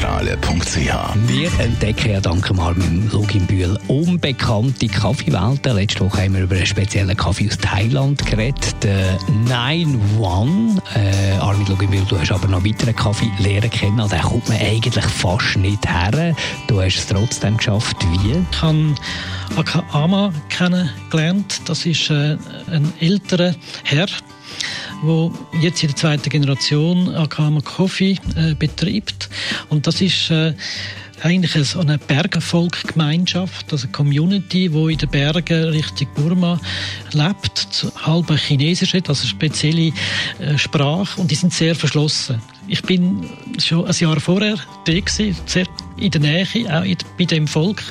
www.kaffeezentrale.ch Wir entdecken ja dank Armin Luginbühl unbekannte Kaffeewelten. Letzte Woche haben wir über einen speziellen Kaffee aus Thailand geredet, den Nine One. Äh, Armin Luginbühl, du hast aber noch weitere Kaffee lernen kennen. Den kommt man eigentlich fast nicht her. Du hast es trotzdem geschafft. Wie? Ich habe Akama kennengelernt. Das ist äh, ein älterer Herr, wo jetzt in der zweiten Generation Akama Coffee äh, betreibt. Und das ist äh, eigentlich so eine also eine Community, wo in den Bergen Richtung Burma lebt, halb chinesisch, also spezielle äh, Sprache und die sind sehr verschlossen. Ich bin schon ein Jahr vorher da gewesen, sehr in der Nähe, auch bei dem Volk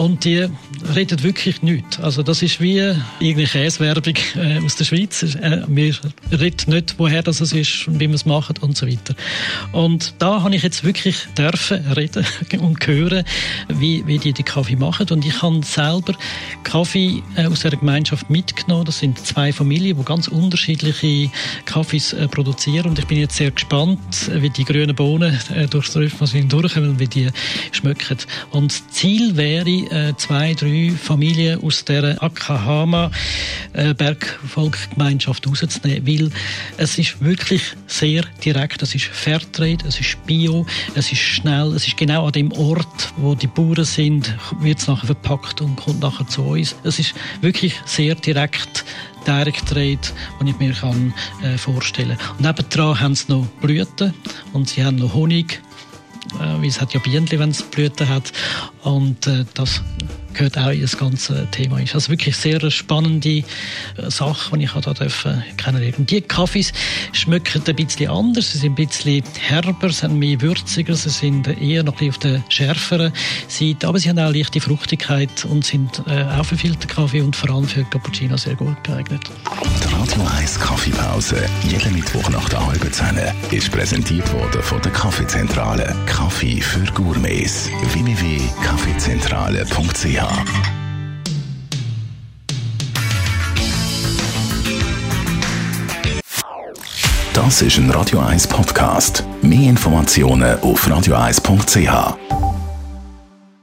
und die reden wirklich nichts. Also das ist wie irgendeine Käsewerbung äh, aus der Schweiz. Äh, wir reden nicht, woher das ist und wie man es macht und so weiter. Und da habe ich jetzt wirklich dürfen reden und hören, wie, wie die den Kaffee machen. Und ich habe selber Kaffee äh, aus der Gemeinschaft mitgenommen. Das sind zwei Familien, die ganz unterschiedliche Kaffees produzieren. Und ich bin jetzt sehr gespannt, wie die grünen Bohnen durchs Röpfmaschine durchkommen und wie die schmecken. Und das Ziel wäre, äh, zwei, drei Familien aus der Akahama äh, Bergvolkgemeinschaft rauszunehmen, weil es ist wirklich sehr direkt, es ist Fairtrade, es ist Bio, es ist schnell, es ist genau an dem Ort, wo die Bauern sind, wird es nachher verpackt und kommt nachher zu uns. Es ist wirklich sehr direkt Direct Trade, den ich mir kann, äh, vorstellen kann. Und nebendran haben sie noch Blüten und sie haben noch Honig, äh, wie es hat ja Bienen, wenn es Blüten hat. Und äh, das gehört auch in das ganze Thema ist. Also wirklich sehr spannende äh, Sache, die ich da dürfen kennenlernen. Und die Kaffees schmecken ein bisschen anders, sie sind ein bisschen herber, sind mehr würziger, sie sind eher noch ein bisschen auf der schärferen Seite, aber sie haben auch leichte Fruchtigkeit und sind äh, auch für Filterkaffee und vor allem für Cappuccino sehr gut geeignet. Die Radio 1 Kaffeepause, jeden Mittwoch nach der halben Zehn, ist präsentiert worden von der Kaffeezentrale. Kaffee für Gourmets. www.kaffeezentrale.ch Das ist ein Radio 1 Podcast. Mehr Informationen auf radio1.ch.